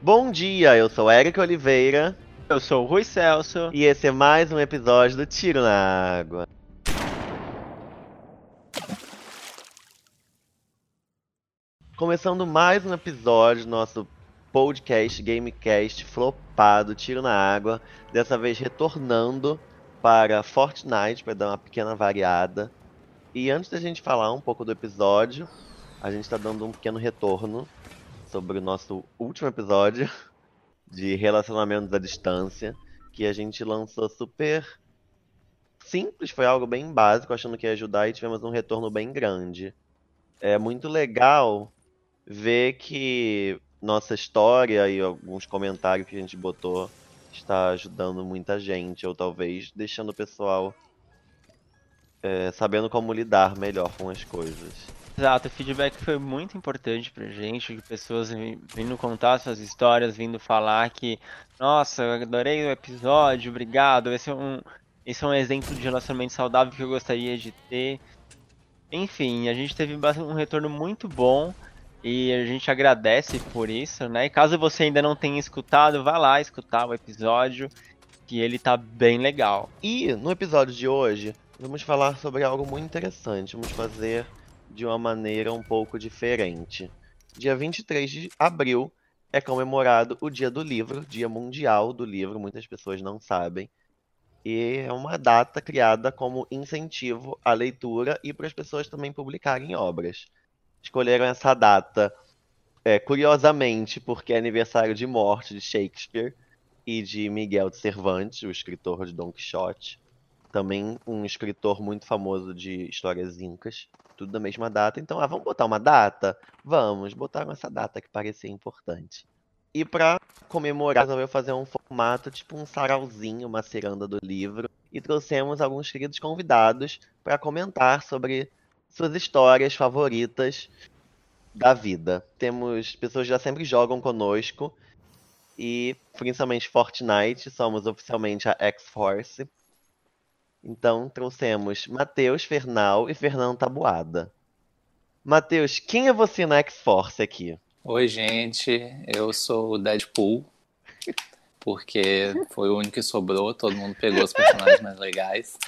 Bom dia, eu sou Eric Oliveira. Eu sou o Rui Celso. E esse é mais um episódio do Tiro na Água. Começando mais um episódio do nosso podcast, Gamecast flopado, Tiro na Água. Dessa vez retornando para Fortnite, para dar uma pequena variada. E antes da gente falar um pouco do episódio, a gente está dando um pequeno retorno sobre o nosso último episódio de relacionamentos à distância, que a gente lançou super simples, foi algo bem básico, achando que ia ajudar e tivemos um retorno bem grande. É muito legal ver que nossa história e alguns comentários que a gente botou está ajudando muita gente, ou talvez deixando o pessoal é, sabendo como lidar melhor com as coisas. Exato, o feedback foi muito importante pra gente, pessoas vindo contar suas histórias, vindo falar que, nossa, eu adorei o episódio, obrigado, esse é um, esse é um exemplo de relacionamento saudável que eu gostaria de ter. Enfim, a gente teve um retorno muito bom e a gente agradece por isso, né? E caso você ainda não tenha escutado, vá lá escutar o episódio, que ele tá bem legal. E no episódio de hoje, vamos falar sobre algo muito interessante. Vamos fazer de uma maneira um pouco diferente. Dia 23 de abril é comemorado o Dia do Livro, Dia Mundial do Livro, muitas pessoas não sabem. E é uma data criada como incentivo à leitura e para as pessoas também publicarem obras. Escolheram essa data, é, curiosamente, porque é aniversário de morte de Shakespeare e de Miguel de Cervantes, o escritor de Don Quixote. Também um escritor muito famoso de histórias incas tudo da mesma data. Então, ah, vamos botar uma data? Vamos, botar essa data que parecia importante. E para comemorar, resolveu fazer um formato tipo um sarauzinho, uma ciranda do livro. E trouxemos alguns queridos convidados para comentar sobre suas histórias favoritas da vida. Temos pessoas que já sempre jogam conosco. E principalmente Fortnite, somos oficialmente a X-Force. Então trouxemos Matheus Fernal e Fernando Tabuada. Matheus, quem é você na X-Force aqui? Oi, gente. Eu sou o Deadpool. Porque foi o único que sobrou, todo mundo pegou os personagens mais legais.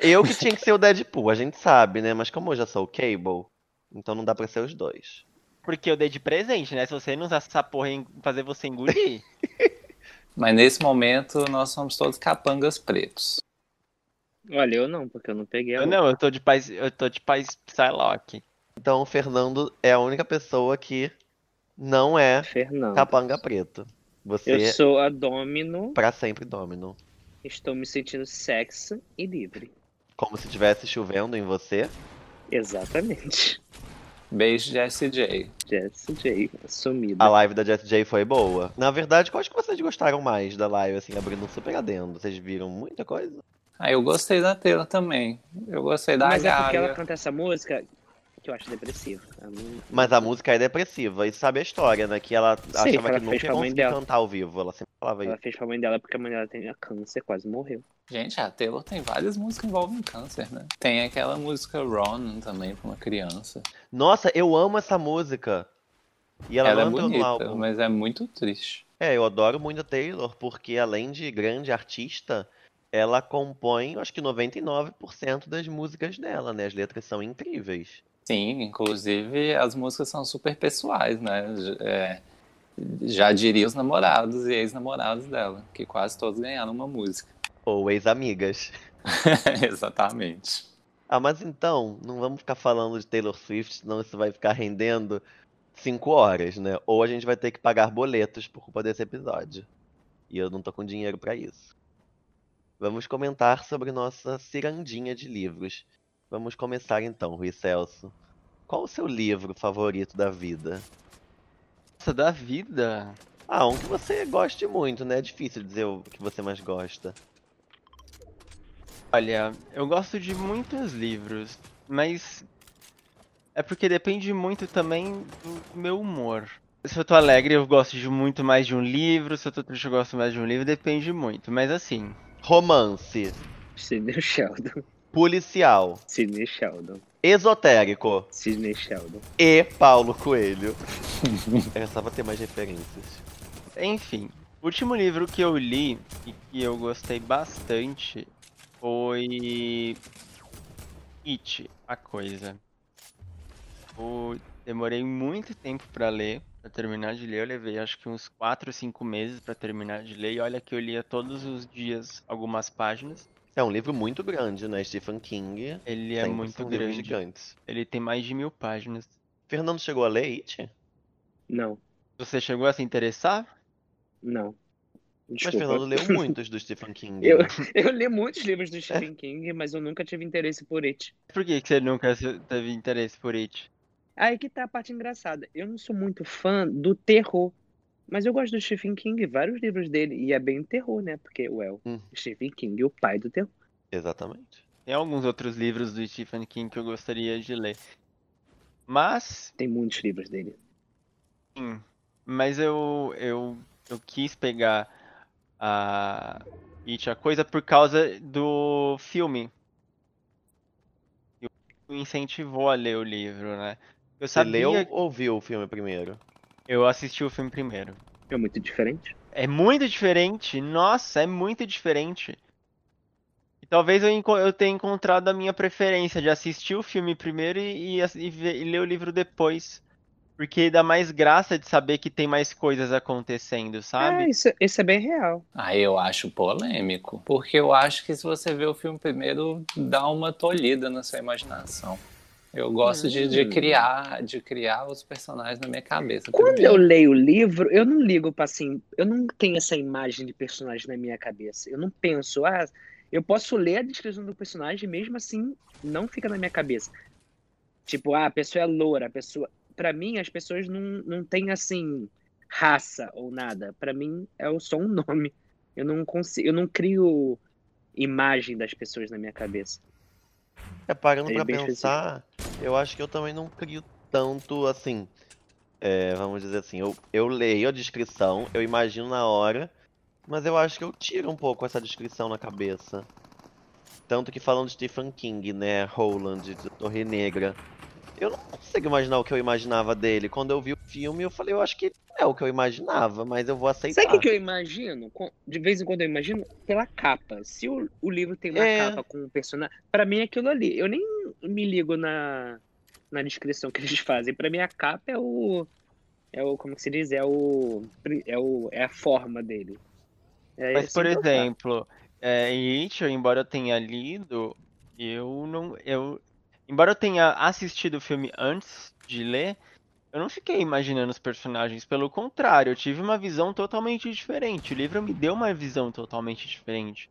Eu que tinha que ser o Deadpool, a gente sabe, né? Mas como eu já sou o Cable, então não dá pra ser os dois. Porque eu dei de presente, né? Se você não usar essa porra em fazer você engolir. Mas nesse momento nós somos todos capangas pretos. Olha, eu não, porque eu não peguei a Eu não, eu tô de paz, eu tô de paz Psylocke. Então o Fernando é a única pessoa que não é Fernando. capanga preto. Você Eu sou a Domino, pra sempre Domino. estou me sentindo sexy e livre. Como se estivesse chovendo em você. Exatamente. Beijo, Jessie J. Jessie J, sumida. A live da Jessie J foi boa. Na verdade, quais que vocês gostaram mais da live, assim, abrindo um super adendo? Vocês viram muita coisa? Ah, eu gostei da Taylor também. Eu gostei da Mas é porque Gaga. ela canta essa música que eu acho depressiva. Mas a música é depressiva. E sabe a história, né? Que ela Sim, achava que que ela nunca ia conseguir dela. cantar ao vivo. Ela sempre falava Ela isso. fez pra mãe dela porque a mãe dela tem câncer, quase morreu. Gente, a Taylor tem várias músicas que envolvem câncer, né? Tem aquela música Ron também pra uma criança. Nossa, eu amo essa música. E ela, Ela, é não bonita, mas é muito triste. É, eu adoro muito a Taylor, porque além de grande artista, ela compõe, acho que 99% das músicas dela, né? As letras são incríveis. Sim, inclusive as músicas são super pessoais, né? É, já diria os namorados e ex-namorados dela, que quase todos ganharam uma música. Ou ex-amigas. Exatamente. Ah, mas então, não vamos ficar falando de Taylor Swift, senão isso vai ficar rendendo 5 horas, né? Ou a gente vai ter que pagar boletos por culpa desse episódio. E eu não tô com dinheiro pra isso. Vamos comentar sobre nossa cirandinha de livros. Vamos começar então, Rui Celso. Qual o seu livro favorito da vida? Nossa, da vida. Ah, um que você goste muito, né? É difícil dizer o que você mais gosta. Olha, eu gosto de muitos livros, mas é porque depende muito também do meu humor. Se eu tô alegre, eu gosto de muito mais de um livro, se eu tô triste, eu gosto mais de um livro, depende muito. Mas assim, Romance, Sidney Sheldon. policial, Sidney Sheldon. esotérico Sidney Sheldon. e Paulo Coelho. Era só pra ter mais referências. Enfim, o último livro que eu li e que eu gostei bastante foi It, a coisa. Eu demorei muito tempo pra ler, pra terminar de ler. Eu levei acho que uns 4 ou 5 meses pra terminar de ler. E olha que eu lia todos os dias algumas páginas. É um livro muito grande, né? Stephen King. Ele é muito grande. gigantes. Ele tem mais de mil páginas. Fernando chegou a ler It? Não, Você chegou a se interessar? não. Mas Desculpa. Fernando leu muitos do Stephen King. Eu, eu li muitos livros do Stephen King, mas eu nunca tive interesse por It. Por que, que você nunca teve interesse por It? Aí que tá a parte engraçada. Eu não sou muito fã do terror. Mas eu gosto do Stephen King, vários livros dele. E é bem terror, né? Porque, well, Hum. Stephen King, o pai do terror. Exatamente. Tem alguns outros livros do Stephen King que eu gostaria de ler. Mas, Tem muitos livros dele. sim, mas eu, eu, eu quis pegar a It, a coisa, por causa do filme. O incentivou a ler o livro, né? Eu Você sabia, leu ou viu o filme primeiro? eu assisti o filme primeiro. É muito diferente. É muito diferente, nossa, é muito diferente. E talvez eu, enco- eu tenha encontrado a minha preferência de assistir o filme primeiro e, e e ver- e ler o livro depois. Porque dá mais graça de saber que tem mais coisas acontecendo, sabe? isso, isso é bem real. Ah, eu acho polêmico. Porque eu acho que se você vê o filme primeiro, dá uma tolhida na sua imaginação. Eu gosto de, de Hum. criar, de criar os personagens na minha cabeça. Quando primeiro. eu leio o livro, eu não ligo pra assim. Eu não tenho essa imagem de personagem na minha cabeça. Eu não penso, ah, eu posso ler a descrição do personagem mesmo assim não fica na minha cabeça. Tipo, ah, a pessoa é loura, a pessoa. Pra mim, as pessoas não, não têm assim raça ou nada. Pra mim é só um nome. Eu não consigo, eu não crio imagem das pessoas na minha cabeça. É, parando É pra pensar, eu acho que eu também não crio tanto assim. é, vamos dizer assim, eu, eu leio a descrição, eu imagino na hora, mas eu acho que eu tiro um pouco essa descrição na cabeça. Tanto que falando de Stephen King, né, Roland, de Torre Negra, eu não consigo imaginar o que eu imaginava dele. Quando eu vi o filme, eu falei, eu acho que é o que eu imaginava, mas eu vou aceitar. Sabe o que, eu imagino? De vez em quando eu imagino pela capa. Se o, o livro tem uma É. capa com um personagem, Pra mim é aquilo ali. Eu nem me ligo na, na descrição que eles fazem. Pra mim a capa é o é o como que se diz, é o é o é a forma dele. É Mas, assim por exemplo, é, em embora eu tenha lido, eu não. Eu, embora eu tenha assistido o filme antes de ler, eu não fiquei imaginando os personagens. Pelo contrário, eu tive uma visão totalmente diferente. O livro me deu uma visão totalmente diferente.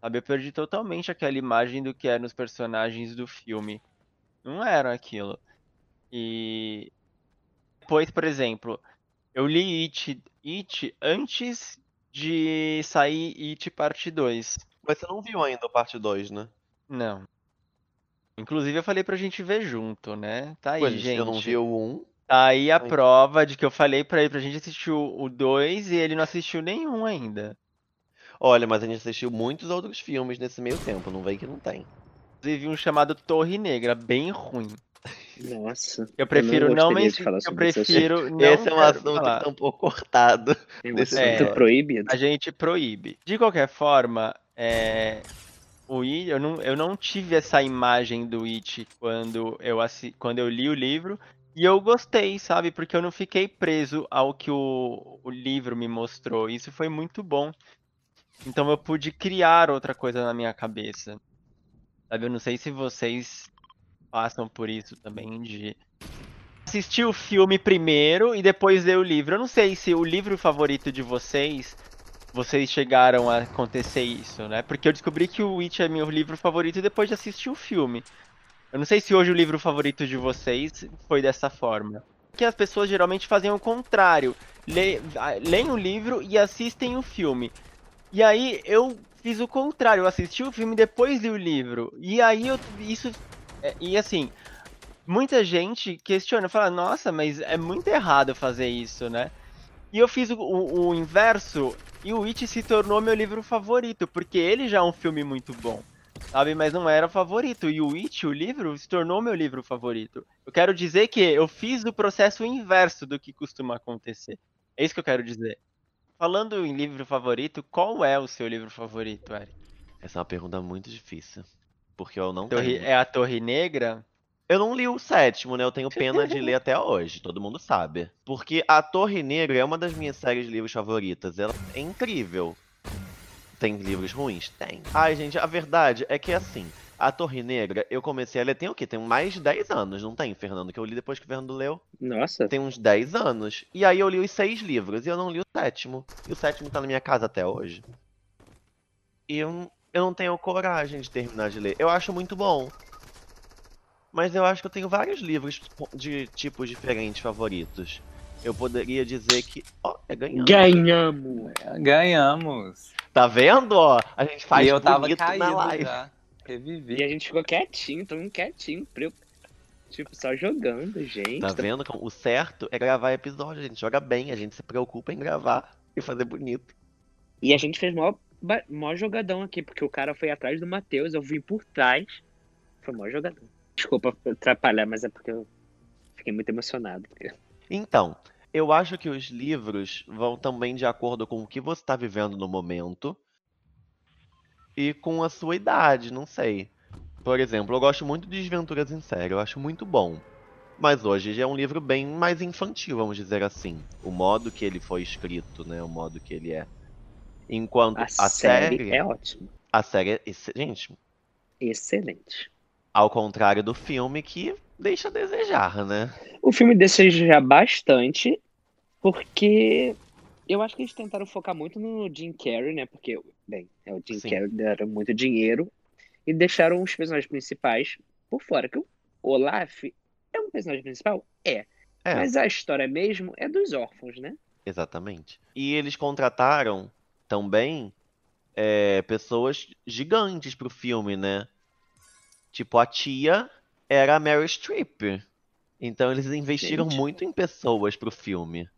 Sabe, eu perdi totalmente aquela imagem do que eram os personagens do filme. Não era aquilo. E depois, por exemplo, eu li It, It antes de sair It Parte 2. Mas você não viu ainda a parte 2, né? Não. Inclusive eu falei pra gente ver junto, né? Tá aí, Ué, gente. eu não vi o 1. Tá aí a Ai. prova de que eu falei pra ele pra gente assistir o 2 e ele não assistiu nenhum ainda. Olha, mas a gente assistiu muitos outros filmes nesse meio tempo, não vem que não tem. Inclusive um chamado Torre Negra, bem ruim. Nossa. Eu prefiro não, gostaria men- de falar eu prefiro não Esse é um assunto falar. que tá pouco cortado. É um assunto episódio. proibido. A gente proíbe. De qualquer forma, é, o It, eu não, eu não tive essa imagem do It quando eu, assi... quando eu li o livro. E eu gostei, sabe? Porque eu não fiquei preso ao que o, o livro me mostrou. Isso foi muito bom. Então eu pude criar outra coisa na minha cabeça. Sabe? Eu não sei se vocês passam por isso também de assistir o filme primeiro e depois ler o livro. Eu não sei se o livro favorito de vocês vocês chegaram a acontecer isso, né? Porque eu descobri que o Witch é meu livro favorito depois de assistir o filme. Eu não sei se hoje o livro favorito de vocês foi dessa forma. Porque as pessoas geralmente fazem o contrário. Le- Leem o livro e assistem o filme. E aí eu fiz o contrário, eu assisti o filme depois li o livro. E aí eu isso é, e assim, muita gente questiona, fala, nossa, mas é muito errado fazer isso, né? E eu fiz o, o- o inverso e o It se tornou meu livro favorito, porque ele já é um filme muito bom, sabe? Mas não era o favorito. E o It, o livro, se tornou meu livro favorito. Eu quero dizer que eu fiz o processo inverso do que costuma acontecer. É isso que eu quero dizer. Falando em livro favorito, qual é o seu livro favorito, Eric? Essa é uma pergunta muito difícil. Porque eu não Torre- tenho. É a Torre Negra? Eu não li o sétimo, né? Eu tenho pena de ler até hoje, todo mundo sabe. Porque A Torre Negra é uma das minhas séries de livros favoritas. Ela é incrível. Tem livros ruins? Tem. Ai, gente, a verdade é que assim, A Torre Negra, eu comecei a ler tem o quê? Tem mais de 10 anos, não tem, Fernando? Que eu li depois que o Fernando leu. Nossa, Tem uns 10 anos. E aí eu li os seis livros e eu não li o sétimo. E o sétimo tá na minha casa até hoje. E eu, eu não tenho coragem de terminar de ler. Eu acho muito bom. Mas eu acho que eu tenho vários livros de tipos diferentes favoritos. Eu poderia dizer que. Ó, é ganhando. ganhamos! Ganhamos. Tá vendo, ó? A gente faz e eu tava caído na live. já. E Revivi. a gente ficou quietinho, todo mundo quietinho, pre- tipo, só jogando, gente. Tá vendo? como O certo é gravar episódio. A gente joga bem, a gente se preocupa em gravar e fazer bonito. E a gente fez mó, mó jogadão aqui, porque o cara foi atrás do Matheus, eu vim por trás. Foi mó jogadão. Desculpa atrapalhar, mas é porque eu fiquei muito emocionado. Então, eu acho que os livros vão também de acordo com o que você está vivendo no momento e com a sua idade, não sei. Por exemplo, eu gosto muito de Desventuras em Série, eu acho muito bom. Mas hoje já é um livro bem mais infantil, vamos dizer assim. O modo que ele foi escrito, né? O modo que ele é. Enquanto A, a, série, série. é ótima. A série é. ex- Gente, Excelente. ao contrário do filme que deixa a desejar, né? O filme deseja bastante, porque eu acho que eles tentaram focar muito no Jim Carrey, né? Porque, bem, é o Jim Sim. Carrey deram muito dinheiro e deixaram os personagens principais por fora. Que o Olaf é um personagem principal? É. É. Mas a história mesmo é dos órfãos, né? Exatamente. E eles contrataram também é, pessoas gigantes pro filme, né? Tipo, a tia era a Meryl Streep. Então eles investiram Gente. muito em pessoas pro filme.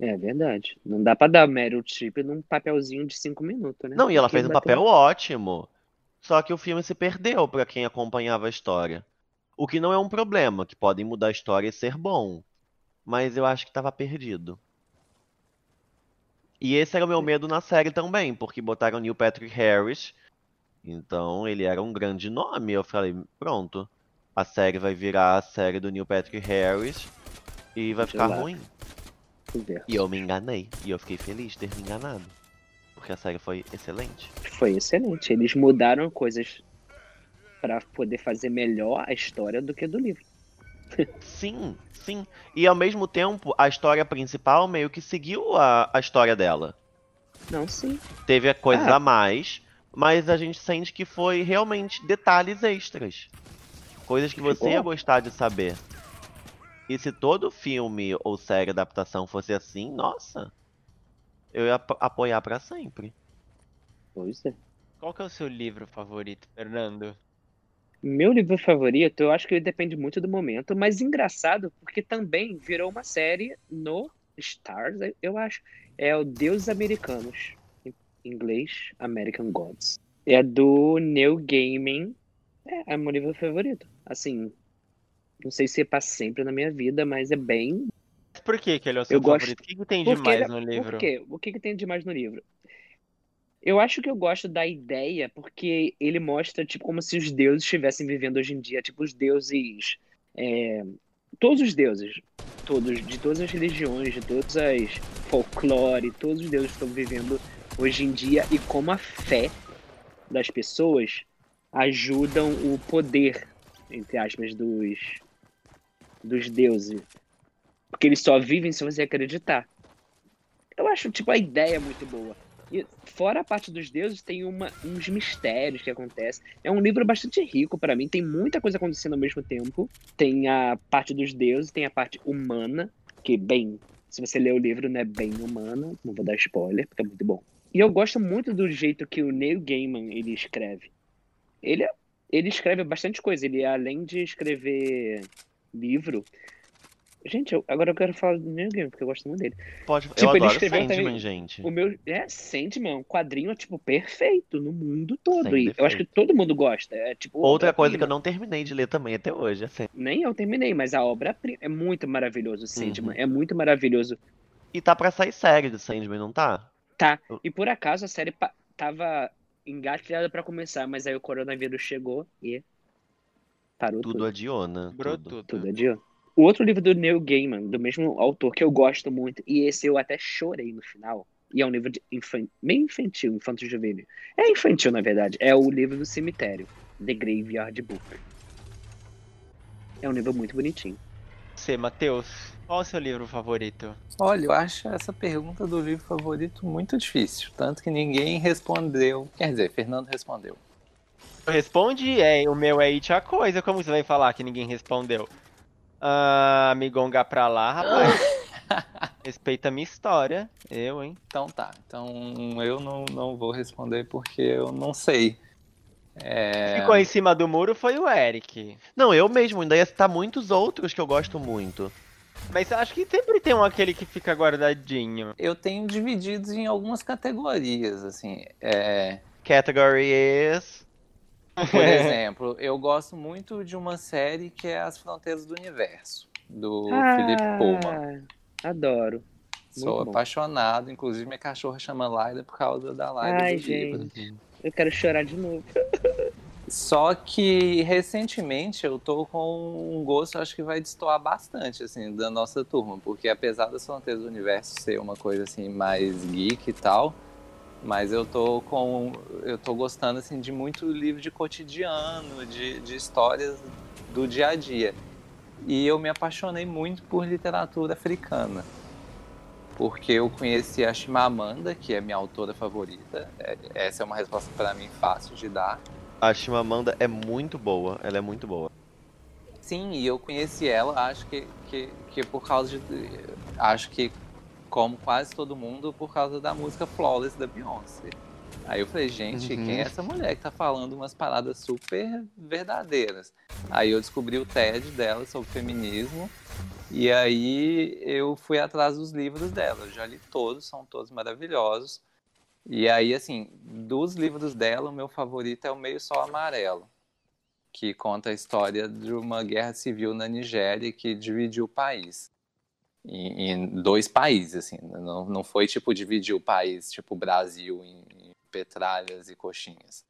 É verdade. Não dá pra dar Meryl Streep num papelzinho de cinco minutos, né? Não, e ela fez um papel ótimo. Só que o filme se perdeu pra quem acompanhava a história. O que não é um problema, que podem mudar a história e ser bom. Mas eu acho que tava perdido. E esse era o meu medo na série também, porque botaram Neil Patrick Harris. Então ele era um grande nome. Eu falei, pronto. A série vai virar a série do Neil Patrick Harris e vai ficar lá. ruim. E eu me enganei. E eu fiquei feliz de ter me enganado. Porque a série foi excelente. Foi excelente. Eles mudaram coisas pra poder fazer melhor a história do que do livro. Sim, sim. E ao mesmo tempo, a história principal meio que seguiu a, a história dela. Não, sim. Teve a coisas Ah. a mais, mas a gente sente que foi realmente detalhes extras. Coisas que você Ficou. ia gostar de saber. E se todo filme ou série adaptação fosse assim, nossa, eu ia ap- apoiar pra sempre. Pois é. Qual que é o seu livro favorito, Fernando? Meu livro favorito, eu acho que depende muito do momento, mas engraçado porque também virou uma série no Stars, eu acho. É o Deuses Americanos, em inglês American Gods. É do Neil Gaiman. É, é meu livro favorito. Assim, não sei se é pra sempre na minha vida, mas é bem Por que, que ele é o seu Eu gosto- favorito? O que, que tem demais ele- no livro? Por quê? O que, que tem de mais no livro? Eu acho que eu gosto da ideia porque ele mostra, tipo, como se os deuses estivessem vivendo hoje em dia. Tipo, os deuses. é, todos os deuses. Todos, de todas as religiões, de todas as folclore, todos os deuses estão vivendo hoje em dia e como a fé das pessoas ajudam o poder, entre aspas, dos, dos deuses. Porque eles só vivem se você acreditar. Eu acho, tipo, a ideia muito boa. E fora a parte dos deuses, tem uma, uns mistérios que acontecem. É um livro bastante rico pra mim, tem muita coisa acontecendo ao mesmo tempo. Tem a parte dos deuses, tem a parte humana, que, bem, se você ler o livro, não é bem humana, não vou dar spoiler, porque é muito bom. E eu gosto muito do jeito que o Neil Gaiman ele escreve. Ele, é- ele escreve bastante coisa, ele além de escrever livro. Gente, eu- agora eu quero falar do Neil Gaiman, porque eu gosto muito dele. Pode, Tipo, eu ele escreveu Sandman, também- gente. O meu é Sandman, um quadrinho tipo perfeito no mundo todo. Sem E eu acho que todo mundo gosta. É tipo Outra coisa que eu não terminei de ler também até hoje, assim. nem eu terminei, mas a obra prima é muito maravilhoso, Sandman. Uhum. É muito maravilhoso. E tá pra sair série do Sandman, não tá? Tá. E por acaso a série tava engatilhada pra começar, mas aí o coronavírus chegou e parou tudo. Tudo né? Sobrou Tudo. tudo. Tudo adiou. O outro livro do Neil Gaiman, do mesmo autor que eu gosto muito, e esse eu até chorei no final. E é um livro de infan... meio infantil, infanto juvenil. É infantil, na verdade. É o livro do cemitério, The Graveyard Book. É um livro muito bonitinho. Você, Matheus, qual é o seu livro favorito? Olha, eu acho essa pergunta do livro favorito muito difícil. Tanto que ninguém respondeu. Quer dizer, Fernando respondeu. Eu respondi, é, o meu é It a Coisa. Como você vai falar que ninguém respondeu? Ah, me gongar pra lá, rapaz. Respeita a minha história. Eu, hein? Então tá. Então eu não, não vou responder porque eu não sei. É, Ficou em cima do muro foi o Eric. Não, eu mesmo, ainda ia citar muitos outros que eu gosto muito. Mas acho que sempre tem um aquele que fica guardadinho. Eu tenho divididos em algumas categorias, assim. É, Category is. Por exemplo, eu gosto muito de uma série que é As Fronteiras do Universo, do Philip Pullman. Ah, Adoro. Sou bom. apaixonado, inclusive minha cachorra chama Laila por causa da Laila Ai, do livro. gente. Eu quero chorar de novo. Só que recentemente eu tô com um gosto, acho que vai destoar bastante, assim, da nossa turma, porque apesar das Fronteiras do Universo ser uma coisa assim mais geek e tal, mas eu tô com. eu tô gostando assim de muito livro de cotidiano, de, de histórias do dia a dia. E eu me apaixonei muito por literatura africana. Porque eu conheci a Chimamanda, que é minha autora favorita. É- Essa é uma resposta para mim fácil de dar. A Chimamanda é muito boa, ela é muito boa. Sim, e eu conheci ela, acho que, que, que por causa de. Acho que, como quase todo mundo, por causa da música Flawless da Beyoncé. Aí eu falei, gente, Uhum. quem é essa mulher que tá falando umas paradas super verdadeiras? Aí eu descobri o TED dela sobre feminismo, e aí eu fui atrás dos livros dela. Eu já li todos, são todos maravilhosos. E aí, assim, dos livros dela, o meu favorito é o Meio Sol Amarelo que conta a história de uma guerra civil na Nigéria que dividiu o país em, em dois países, assim, não, não foi tipo dividir o país, tipo Brasil em, em petralhas e coxinhas,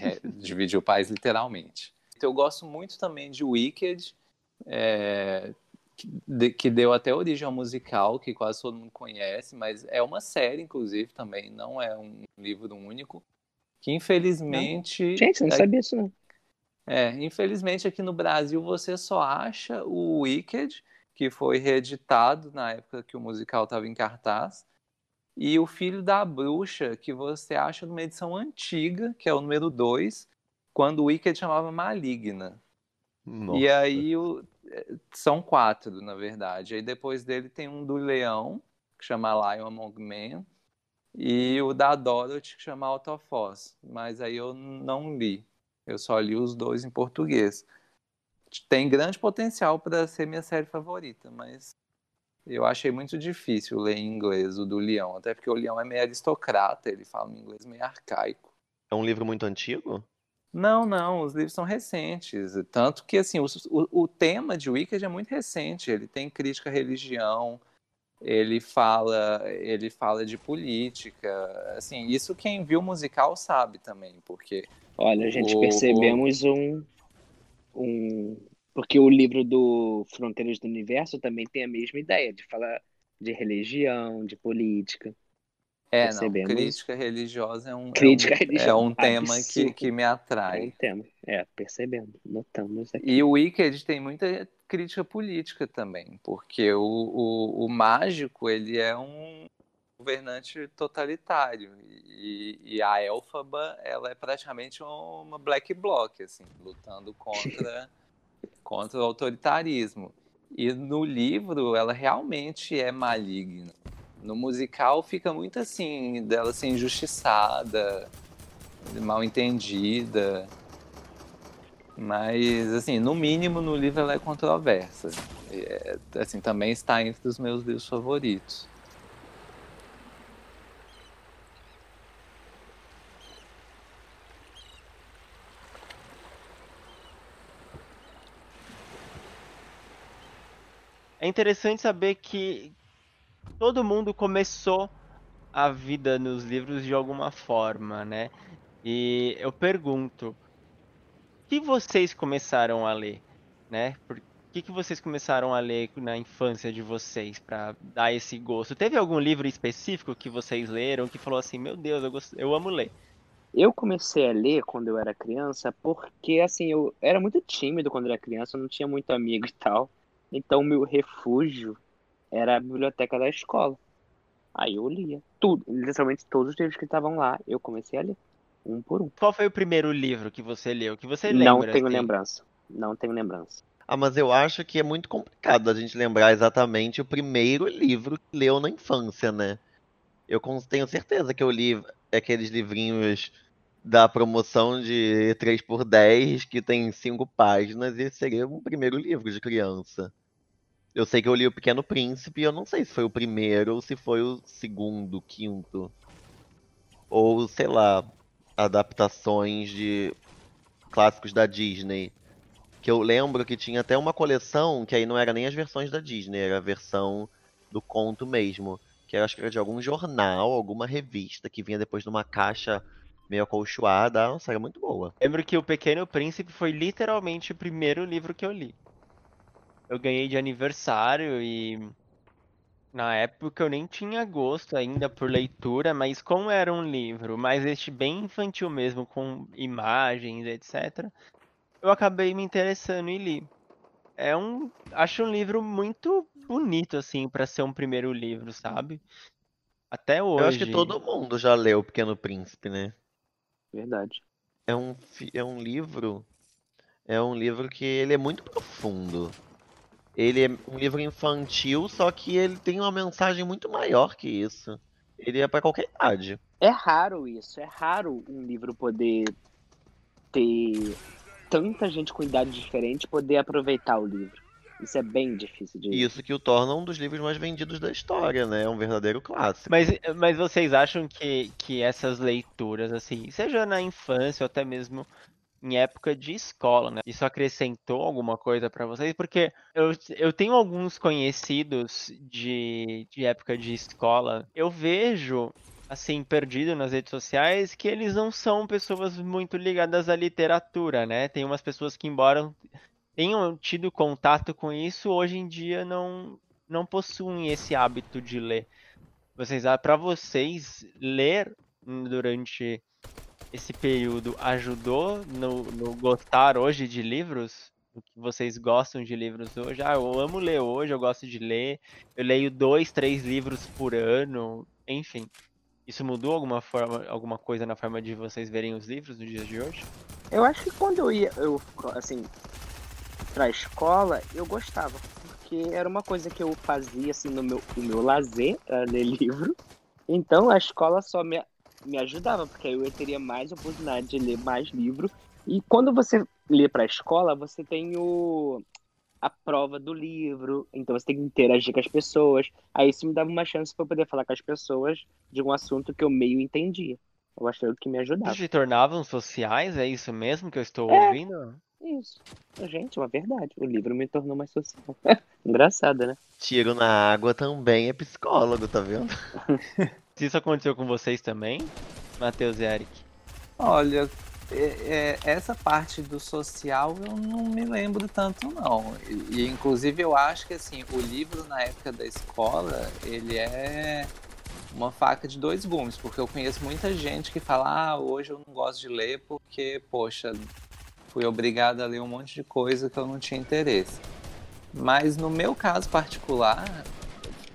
é, dividiu o país literalmente. Então, eu gosto muito também de Wicked, é, que, que deu até origem ao musical, que quase todo mundo conhece, mas é uma série, inclusive, também, não é um livro único, que infelizmente... Gente, eu não é- sabia isso não. é, infelizmente aqui no Brasil você só acha o Wicked, que foi reeditado na época que o musical estava em cartaz, e o Filho da Bruxa, que você acha numa edição antiga, que é o número 2, quando o Wicked chamava Maligna. Nossa. E aí o- eh, são quatro, na verdade. Aí depois dele tem um do Leão, que chama Lion Among Men, e o da Dorothy, que chama Out of Oz. Mas aí eu não li. Eu só li os dois em português. Tem grande potencial para ser minha série favorita, mas eu achei muito difícil ler em inglês o do Leão, até porque o Leão é meio aristocrata, ele fala um inglês meio arcaico. É um livro muito antigo? Não, não, os livros são recentes. Tanto que, assim, o, o, o tema de Wicked é muito recente. Ele tem crítica à religião, ele fala, ele fala de política. Assim, isso quem viu o musical sabe também, porque Olha, a gente O- percebemos um, um. Porque o livro do Fronteiras do Universo também tem a mesma ideia de falar de religião, de política. é, não, crítica religiosa é um, Crítica é um, religiosa, é um tema que, absurdo. que me É um atrai. tema. É, percebendo, notamos aqui. E o Wicked tem muita crítica política também, porque o, o, o mágico ele é um governante totalitário e, e a Elfaba ela é praticamente uma black bloc, assim, lutando contra contra o autoritarismo. E no livro ela realmente é maligna. No musical fica muito assim, dela ser injustiçada, mal entendida. Mas, assim, no mínimo no livro ela é controversa. É, assim, também está entre os meus livros favoritos. É interessante saber que todo mundo começou a vida nos livros de alguma forma, né? E eu pergunto, o que vocês começaram a ler, né? Por que, que vocês começaram a ler na infância de vocês para dar esse gosto? Teve algum livro específico que vocês leram que falou assim, meu Deus, eu, eu amo ler? Eu comecei a ler quando eu era criança porque, assim, eu era muito tímido quando era criança, eu não tinha muito amigo e tal. Então, meu refúgio era a biblioteca da escola. Aí eu lia tudo, literalmente todos os livros que estavam lá, eu comecei a ler, um por um. Qual foi o primeiro livro que você leu? Que você lembra? Não tenho assim? lembrança. Não tenho lembrança. Ah, mas eu acho que é muito complicado a gente lembrar exatamente o primeiro livro que leu na infância, né? Eu tenho certeza que eu li aqueles livrinhos da promoção de 3 por 10 que tem cinco páginas e seria o primeiro livro de criança. Eu sei que eu li O Pequeno Príncipe e eu não sei se foi o primeiro ou se foi o segundo, quinto. Ou, sei lá, adaptações de clássicos da Disney que eu lembro que tinha até uma coleção que aí não era nem as versões da Disney, era a versão do conto mesmo. Que eu acho que era de algum jornal, alguma revista que vinha depois numa caixa meio acolchoada. Nossa, era muito boa. Lembro que O Pequeno Príncipe foi literalmente o primeiro livro que eu li. Eu ganhei de aniversário e na época eu nem tinha gosto ainda por leitura, mas como era um livro, mas este bem infantil mesmo, com imagens, etc eu acabei me interessando e li. É um, acho um livro muito bonito assim para ser um primeiro livro, sabe? Até hoje. Eu acho que todo mundo já leu O Pequeno Príncipe, né? Verdade. É um, é um livro, é um livro que ele é muito profundo. Ele é um livro infantil, só que ele tem uma mensagem muito maior que isso. Ele é para qualquer idade. É raro isso, é raro um livro poder ter tanta gente com idade diferente poder aproveitar o livro. Isso é bem difícil de. Isso que o torna um dos livros mais vendidos da história, né? É um verdadeiro clássico. Mas, mas vocês acham que, que essas leituras, assim, seja na infância ou até mesmo em época de escola, né? Isso acrescentou alguma coisa para vocês? Porque eu, eu tenho alguns conhecidos de, de época de escola. Eu vejo assim, perdido nas redes sociais, que eles não são pessoas muito ligadas à literatura, né? Tem umas pessoas que, embora tenham tido contato com isso, hoje em dia não, não possuem esse hábito de ler. Vocês, ah, para vocês, ler durante esse período ajudou no, no gostar hoje de livros? O que vocês gostam de livros hoje? Ah, eu amo ler hoje, eu gosto de ler. Eu leio dois, três livros por ano, enfim. Isso mudou alguma forma, alguma coisa na forma de vocês verem os livros nos dias de hoje? Eu acho que quando eu ia, eu, assim, pra escola, eu gostava. Porque era uma coisa que eu fazia, assim, no meu, no meu lazer, era ler livro. Então a escola só me, me ajudava, porque aí eu teria mais oportunidade de ler mais livro. E quando você lê pra escola, você tem o, a prova do livro, então você tem que interagir com as pessoas. Aí isso me dava uma chance para poder falar com as pessoas de um assunto que eu meio entendia. Eu achei que me ajudava. Se tornavam sociais, é isso mesmo que eu estou é, ouvindo? Isso. Gente, é uma verdade. O livro me tornou mais social. Engraçado, né? Tiro na água também é psicólogo, tá vendo? Se isso aconteceu com vocês também, Matheus e Eric? Olha, é, é, essa parte do social eu não me lembro tanto não. E, inclusive eu acho que assim, o livro na época da escola, ele é uma faca de dois gumes, porque eu conheço muita gente que fala: "Ah, hoje eu não gosto de ler porque, poxa, fui obrigado a ler um monte de coisa que eu não tinha interesse". Mas no meu caso particular,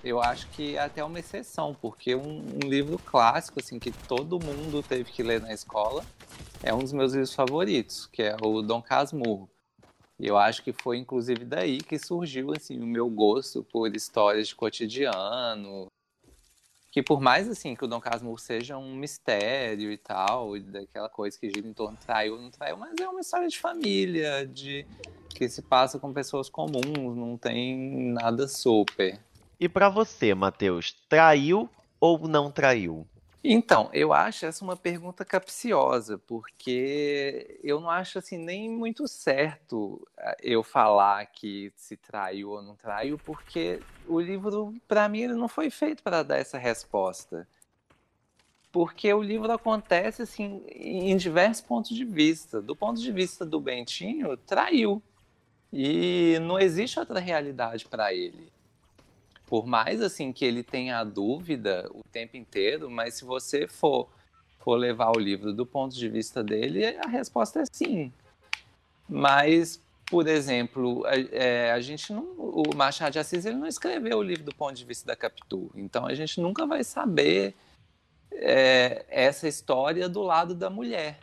eu acho que é até uma exceção, porque um, um livro clássico assim que todo mundo teve que ler na escola é um dos meus livros favoritos, que é o Dom Casmurro. E eu acho que foi inclusive daí que surgiu assim o meu gosto por histórias de cotidiano, que por mais assim que o Dom Casmurro seja um mistério e tal, daquela coisa que gira em torno traiu ou não traiu, mas é uma história de família, de que se passa com pessoas comuns, não tem nada super. E para você, Matheus, traiu ou não traiu? Então, eu acho essa uma pergunta capciosa, porque eu não acho assim nem muito certo eh, eu falar que se traiu ou não traiu, porque o livro, para mim, ele não foi feito para dar essa resposta. porque o livro acontece assim em diversos pontos de vista. Do ponto de vista do Bentinho, traiu. E não existe outra realidade para ele. Por mais assim que ele tenha dúvida o tempo inteiro, mas se você for for levar o livro do ponto de vista dele, a resposta é sim. Mas, por exemplo, a, é, a gente não, o Machado de Assis ele não escreveu o livro do ponto de vista da Capitu, então a gente nunca vai saber é, essa história do lado da mulher.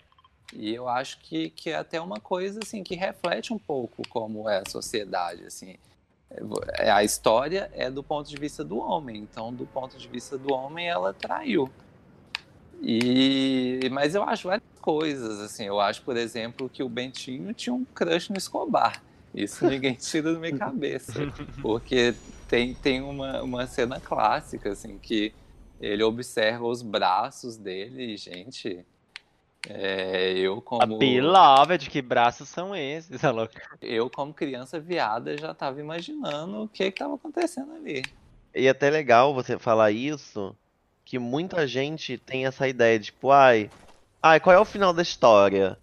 E eu acho que, que é até uma coisa assim que reflete um pouco como é a sociedade, assim. É, a história é do ponto de vista do homem, então do ponto de vista do homem ela traiu. E, mas eu acho várias coisas, assim, eu acho, por exemplo, que o Bentinho tinha um crush no Escobar. Isso ninguém tira da minha cabeça, porque tem, tem uma, uma cena clássica, assim, que ele observa os braços dele e, gente, é, eu como... A beloved, que braços são esses? Eu, como criança viada, já estava imaginando o que estava acontecendo ali. E é até legal você falar isso, que muita gente tem essa ideia de, tipo, ai, ai, qual é o final da história?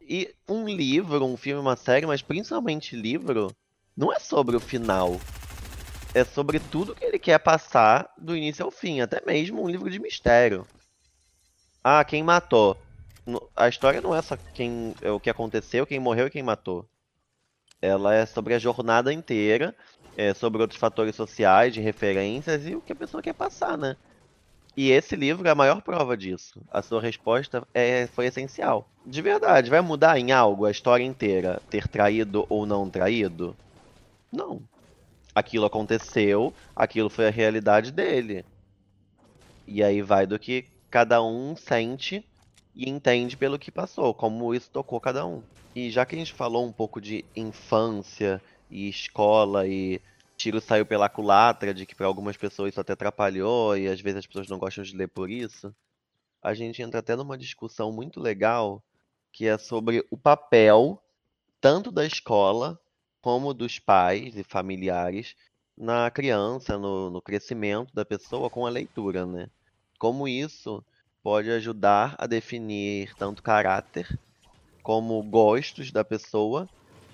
E um livro, um filme, uma série, mas principalmente livro, não é sobre o final. É sobre tudo que ele quer passar do início ao fim, até mesmo um livro de mistério. Ah, quem matou? A história não é só quem, é o que aconteceu, quem morreu e quem matou. Ela é sobre a jornada inteira, é sobre outros fatores sociais, de referências e o que a pessoa quer passar, né? E esse livro é a maior prova disso. A sua resposta é, foi essencial. De verdade, vai mudar em algo a história inteira? Ter traído ou não traído? Não. Aquilo aconteceu, aquilo foi a realidade dele. E aí vai do que cada um sente e entende pelo que passou, como isso tocou cada um. E já que a gente falou um pouco de infância e escola e tiro saiu pela culatra de que para algumas pessoas isso até atrapalhou e às vezes as pessoas não gostam de ler por isso, a gente entra até numa discussão muito legal que é sobre o papel tanto da escola como dos pais e familiares na criança, no, no crescimento da pessoa com a leitura, né? Como isso pode ajudar a definir tanto caráter como gostos da pessoa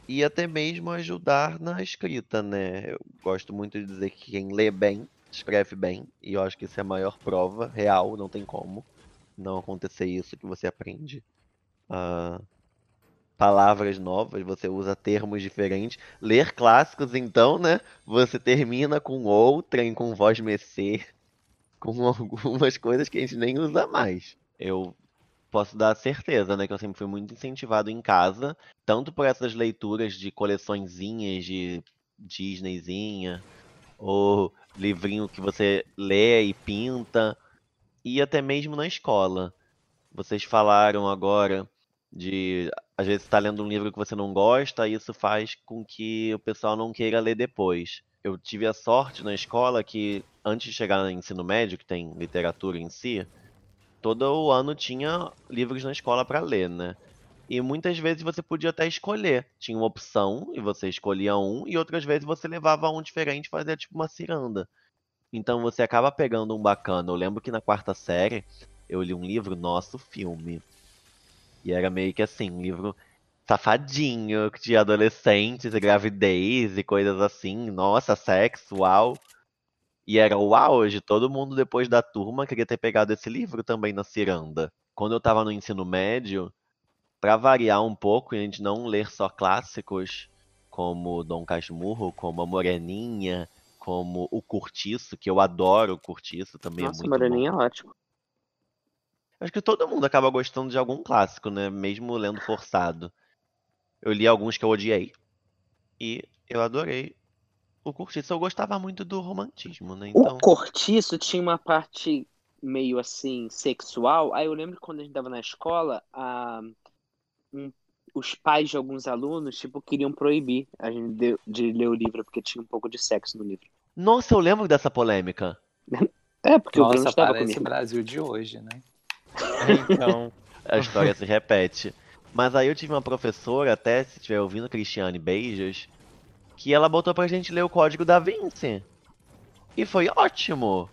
e até mesmo ajudar na escrita, né? Eu gosto muito de dizer que quem lê bem, escreve bem, e eu acho que isso é a maior prova real, não tem como não acontecer isso que você aprende. Uh, palavras novas, você usa termos diferentes. Ler clássicos, então, né? Você termina com outrem, com voz mecê, com algumas coisas que a gente nem usa mais. Eu posso dar certeza, né, que eu sempre fui muito incentivado em casa, tanto por essas leituras de coleçõezinhas de Disneyzinha, ou livrinho que você lê e pinta, e até mesmo na escola. Vocês falaram agora de às vezes está lendo um livro que você não gosta, e isso faz com que o pessoal não queira ler depois. Eu tive a sorte na escola que antes de chegar no ensino médio, que tem literatura em si, todo o ano tinha livros na escola para ler, né? E muitas vezes você podia até escolher. Tinha uma opção e você escolhia um, e outras vezes você levava um diferente e fazia tipo uma ciranda. Então você acaba pegando um bacana. Eu lembro que na quarta série eu li um livro, Nosso Filme. E era meio que assim, um livro safadinho, de adolescentes e gravidez e coisas assim. Nossa, sexo, uau. E era o auge, todo mundo depois da turma queria ter pegado esse livro também na ciranda. Quando eu estava no ensino médio, para variar um pouco e a gente não ler só clássicos como Dom Casmurro, como A Moreninha, como O Curtiço, que eu adoro o Curtiço também Nossa, é muito Moreninha bom. é ótimo. Acho que todo mundo acaba gostando de algum clássico, né? Mesmo lendo forçado. Eu li alguns que eu odiei e eu adorei o Cortiço eu gostava muito do romantismo, né? Então... O Cortiço tinha uma parte meio assim, sexual. Aí eu lembro que quando a gente estava na escola, a, um, os pais de alguns alunos, tipo, queriam proibir a gente de, de, ler o livro porque tinha um pouco de sexo no livro. Nossa, eu lembro dessa polêmica. É, porque Nossa, o Bruno estava parece comigo. o Brasil de hoje, né? Então, A história se repete. Mas aí eu tive uma professora, até se estiver ouvindo, Cristiane, beijos, que ela botou pra gente ler o Código da Vinci. E foi ótimo.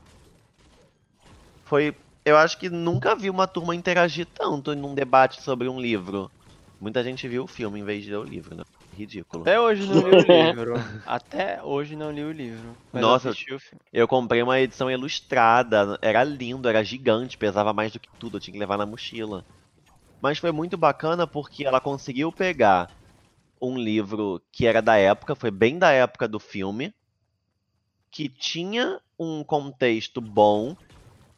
Foi Eu acho que nunca vi uma turma interagir tanto num debate sobre um livro. Muita gente viu o filme em vez de ler o livro, né? Ridículo. Até hoje não li o livro. Até hoje não li o livro. Nossa. filme. Eu comprei uma edição ilustrada, era lindo, era gigante, pesava mais do que tudo, eu tinha que levar na mochila. Mas foi muito bacana porque ela conseguiu pegar um livro que era da época, foi bem da época do filme, que tinha um contexto bom,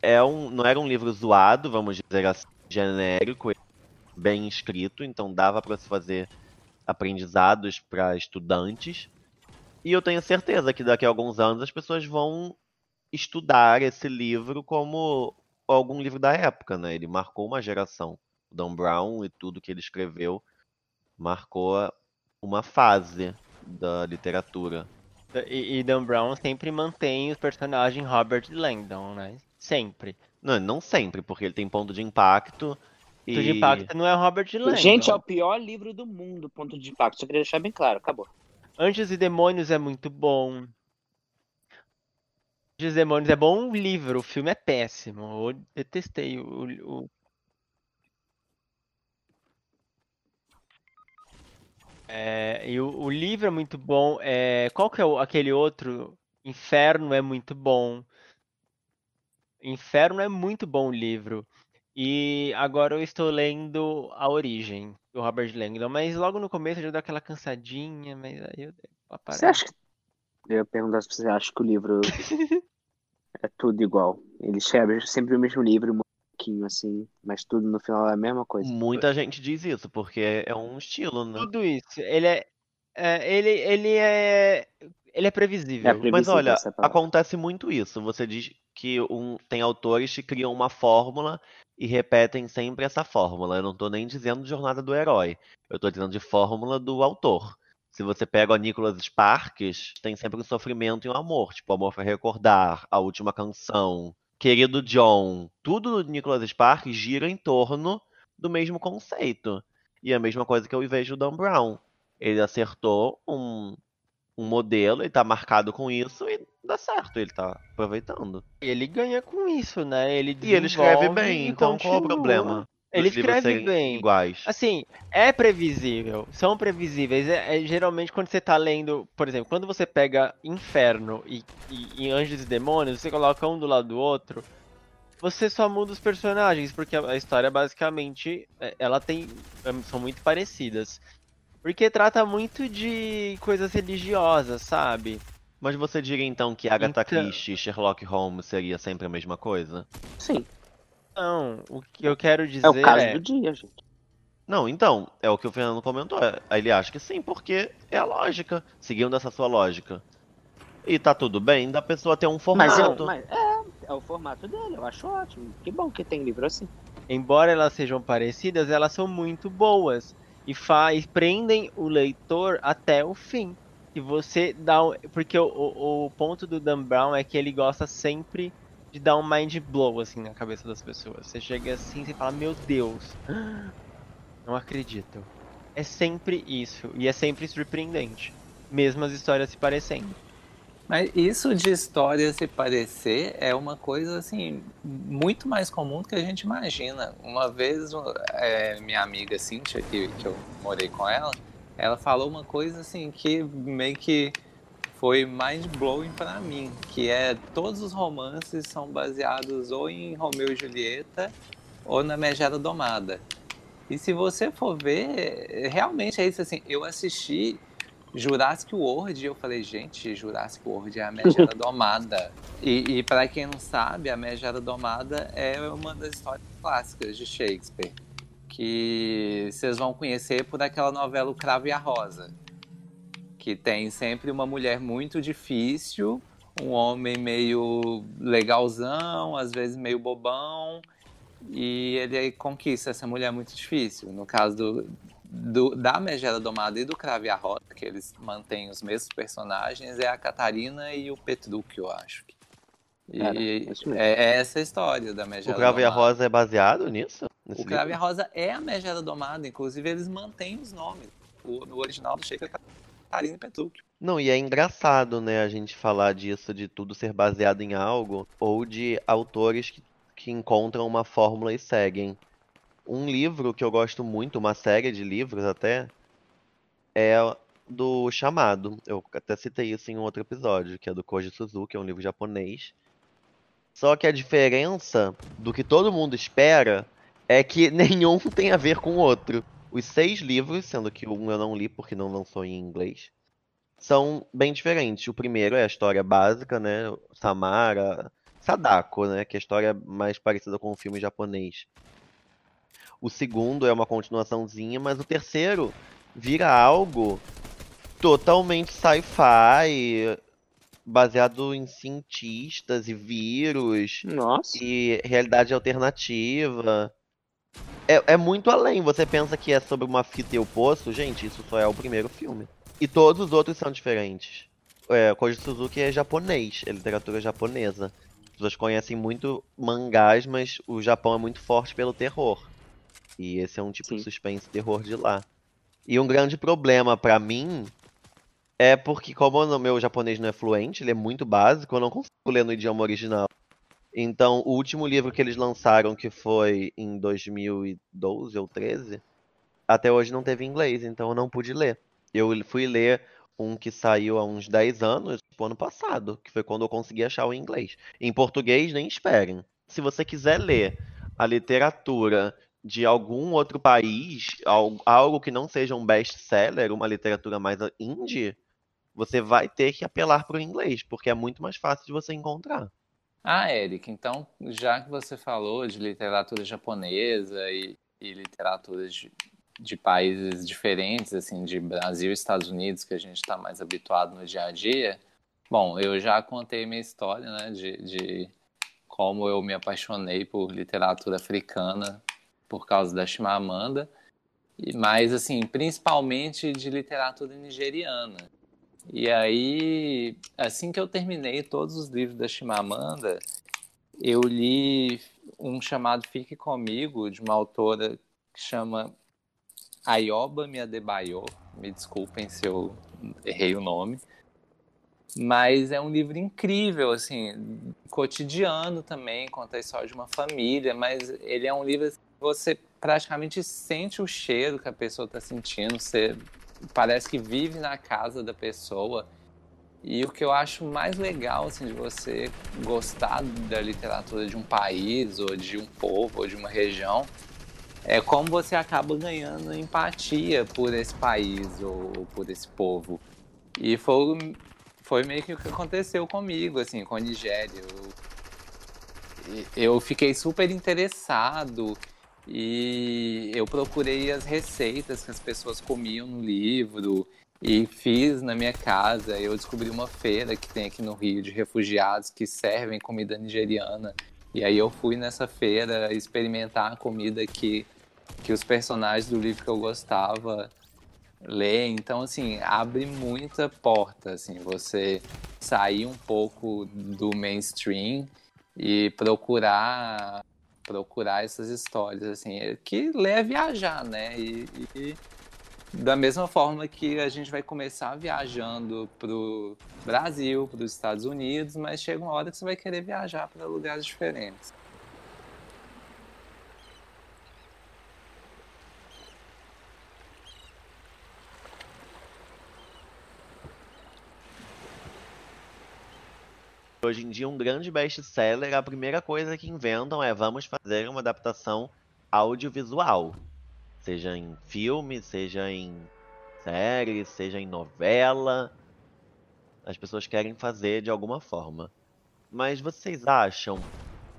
é um, não era um livro zoado, vamos dizer assim, genérico, bem escrito, então dava para se fazer aprendizados para estudantes. E eu tenho certeza que daqui a alguns anos as pessoas vão estudar esse livro como algum livro da época, né? Ele marcou uma geração. O Dan Brown e tudo que ele escreveu marcou uma fase da literatura. E, e Dan Brown sempre mantém o personagem Robert Langdon, né? Sempre. Não, não sempre, porque ele tem ponto de impacto. E... Ponto de impacto não é Robert Langdon. Gente, é o pior livro do mundo, ponto de impacto. Só queria deixar bem claro, acabou. Anjos e Demônios é muito bom. Anjos e Demônios é bom um livro, o filme é péssimo. Eu detestei o, o- É, e o, o livro é muito bom. É, qual que é o- aquele outro? Inferno é muito bom. Inferno é muito bom o livro. E agora eu estou lendo A Origem, do Robert Langdon, mas logo no começo eu já dou aquela cansadinha, mas aí eu dei uma Você parada. acha que. Eu ia perguntar se você acha que o livro é tudo igual. Ele escreve sempre o mesmo livro, pouquinho assim, mas tudo no final é a mesma coisa. Muita gente diz isso, porque é um estilo, né? Tudo isso, ele é, é, ele, ele é, ele é previsível. É previsível. Mas olha, acontece muito isso. Você diz que um, tem autores que criam uma fórmula e repetem sempre essa fórmula. Eu não tô nem dizendo de jornada do herói. Eu tô dizendo de fórmula do autor. Se você pega o Nicholas Sparks, tem sempre um sofrimento e um amor. Tipo, Amor para Recordar, A Última Canção, Querido John. Tudo do Nicholas Sparks gira em torno do mesmo conceito. E a mesma coisa que eu vejo do Dan Brown. Ele acertou um, um modelo, ele tá marcado com isso e dá certo, ele tá aproveitando. Ele ganha com isso, né? Ele E ele escreve bem, e então qual é o continua. problema? Ele escreve bem. Iguais. Assim, é previsível, são previsíveis. É, é geralmente quando você tá lendo, por exemplo, quando você pega Inferno e, e, e Anjos e Demônios, você coloca um do lado do outro, você só muda os personagens, porque a, a história basicamente, é, ela tem, é, são muito parecidas. Porque trata muito de coisas religiosas, sabe? Mas você diria então que Agatha Então- Christie e Sherlock Holmes seria sempre a mesma coisa? Sim, Não, o que eu quero dizer é o caso é- do dia, gente. Não, então, é o que o Fernando comentou. é- Ele acha que sim, porque é a lógica, seguindo essa sua lógica. E tá tudo bem da pessoa ter um Mas, formato. eu, mas é, é o formato dele, eu acho ótimo. Que bom que tem livro assim. embora elas sejam parecidas, elas são muito boas e faz prendem o leitor até o fim. E você dá porque o, o, o ponto do Dan Brown é que ele gosta sempre de dar um mind blow assim na cabeça das pessoas. Você chega assim e fala: "Meu Deus. Não acredito". É sempre isso e é sempre surpreendente, mesmo as histórias se parecendo. Mas isso de história se parecer é uma coisa assim muito mais comum do que a gente imagina. Uma vez é, minha amiga Cíntia, que, que eu morei com ela, ela falou uma coisa assim que meio que foi mind blowing para mim, que é todos os romances são baseados ou em Romeu e Julieta ou na Megera Domada. E se você for ver, realmente é isso assim. Eu assisti Jurassic World, e eu falei, gente, Jurassic World é a Megera Domada. E, e para quem não sabe, a Megera Domada é uma das histórias clássicas de Shakespeare, que vocês vão conhecer por aquela novela O Cravo e a Rosa, que tem sempre uma mulher muito difícil, um homem meio legalzão, às vezes meio bobão, e ele aí conquista essa mulher muito difícil. No caso do, do- da Megera Domada e do Cravo e a Rosa, que eles mantêm os mesmos personagens, é a Catarina e o Petrúquio, eu acho. E Cara, é isso mesmo. é, essa a história da O Megera Cravo e a Domada. Rosa é baseado nisso? Nesse O Cravo e a? Rosa é a Megera Domada, inclusive eles mantêm os nomes. O, no original do Shakespeare Não, e é engraçado, né, a gente falar disso, de tudo ser baseado em algo, ou de autores que que encontram uma fórmula e seguem. Um livro que eu gosto muito, uma série de livros até, é do Chamado. Eu até citei isso em um outro episódio, que é do Koji Suzuki, é um livro japonês. Só que a diferença do que todo mundo espera é que nenhum tem a ver com o outro. Os seis livros, sendo que um eu não li porque não lançou em inglês, são bem diferentes. O primeiro é a história básica, né? Samara, Sadako, né? Que é a história mais parecida com o filme japonês. O segundo é uma continuaçãozinha, mas o terceiro vira algo totalmente sci-fi, baseado em cientistas e vírus Nossa. e realidade alternativa. É, é muito além. Você pensa que é sobre uma fita e o poço, gente, isso só é o primeiro filme. E todos os outros são diferentes. É, Koji Suzuki é japonês, é literatura japonesa. As pessoas conhecem muito mangás, mas o Japão é muito forte pelo terror. E esse é um tipo Sim. de suspense terror de lá. E um grande problema pra mim é porque, como o meu japonês não é fluente, ele é muito básico, eu não consigo ler no idioma original. Então, o último livro que eles lançaram, que foi em 2012 ou 13, até hoje não teve inglês, então eu não pude ler. Eu fui ler um que saiu há uns 10 anos, tipo ano passado, que foi quando eu consegui achar o inglês. Em português, nem esperem. Se você quiser ler a literatura de algum outro país, al- algo que não seja um best-seller, uma literatura mais indie, você vai ter que apelar para o inglês, porque é muito mais fácil de você encontrar. Ah, Eric, então, já que você falou de literatura japonesa e, e literatura de, de países diferentes, assim, de Brasil e Estados Unidos, que a gente está mais habituado no dia a dia, bom, eu já contei minha história, né, de, de como eu me apaixonei por literatura africana por causa da Chimamanda, e- mas, assim, principalmente de literatura nigeriana. E aí, assim que eu terminei todos os livros da Chimamanda, eu li um chamado Fique Comigo, de uma autora que chama Ayoba Miadebayo. Me desculpem se eu errei o nome. Mas é um livro incrível, assim, cotidiano também, conta a história de uma família, mas ele é um livro assim, que você praticamente sente o cheiro que a pessoa está sentindo, você parece que vive na casa da pessoa. E o que eu acho mais legal assim, de você gostar da literatura de um país, ou de um povo, ou de uma região, é como você acaba ganhando empatia por esse país ou por esse povo. E foi, foi meio que o que aconteceu comigo, assim, com a Nigéria. Eu, eu fiquei super interessado e eu procurei as receitas que as pessoas comiam no livro e fiz na minha casa. Eu descobri uma feira que tem aqui no Rio de refugiados que servem comida nigeriana. E aí eu fui nessa feira experimentar a comida que, que os personagens do livro que eu gostava ler. Então, assim, abre muita porta, assim, você sair um pouco do mainstream e procurar procurar essas histórias, assim, que lê a viajar, né? E, e da mesma forma que a gente vai começar viajando pro Brasil, para os Estados Unidos, mas chega uma hora que você vai querer viajar para lugares diferentes. Hoje em dia, um grande best-seller, a primeira coisa que inventam é vamos fazer uma adaptação audiovisual. Seja em filme, seja em série, seja em novela. As pessoas querem fazer de alguma forma. Mas vocês acham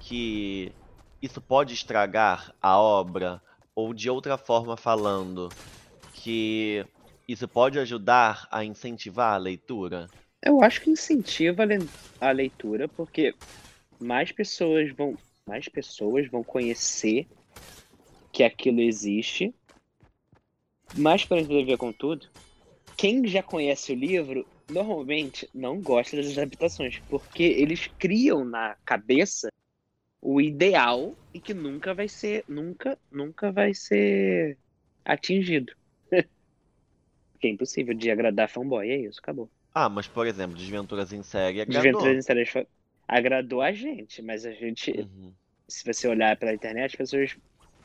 que isso pode estragar a obra? Ou de outra forma falando, que isso pode ajudar a incentivar a leitura? Eu acho que incentiva a le- a leitura, porque mais pessoas vão, mais pessoas vão conhecer que aquilo existe. Mas para ver com tudo, quem já conhece o livro normalmente não gosta das adaptações, porque eles criam na cabeça o ideal e que nunca vai ser, nunca, nunca vai ser atingido. É impossível de agradar fanboy, é isso, acabou. Ah, mas por exemplo, Desventuras em Série agradou. Desventuras em Séries fa- agradou a gente, mas a gente Uhum. se você olhar pela internet, as pessoas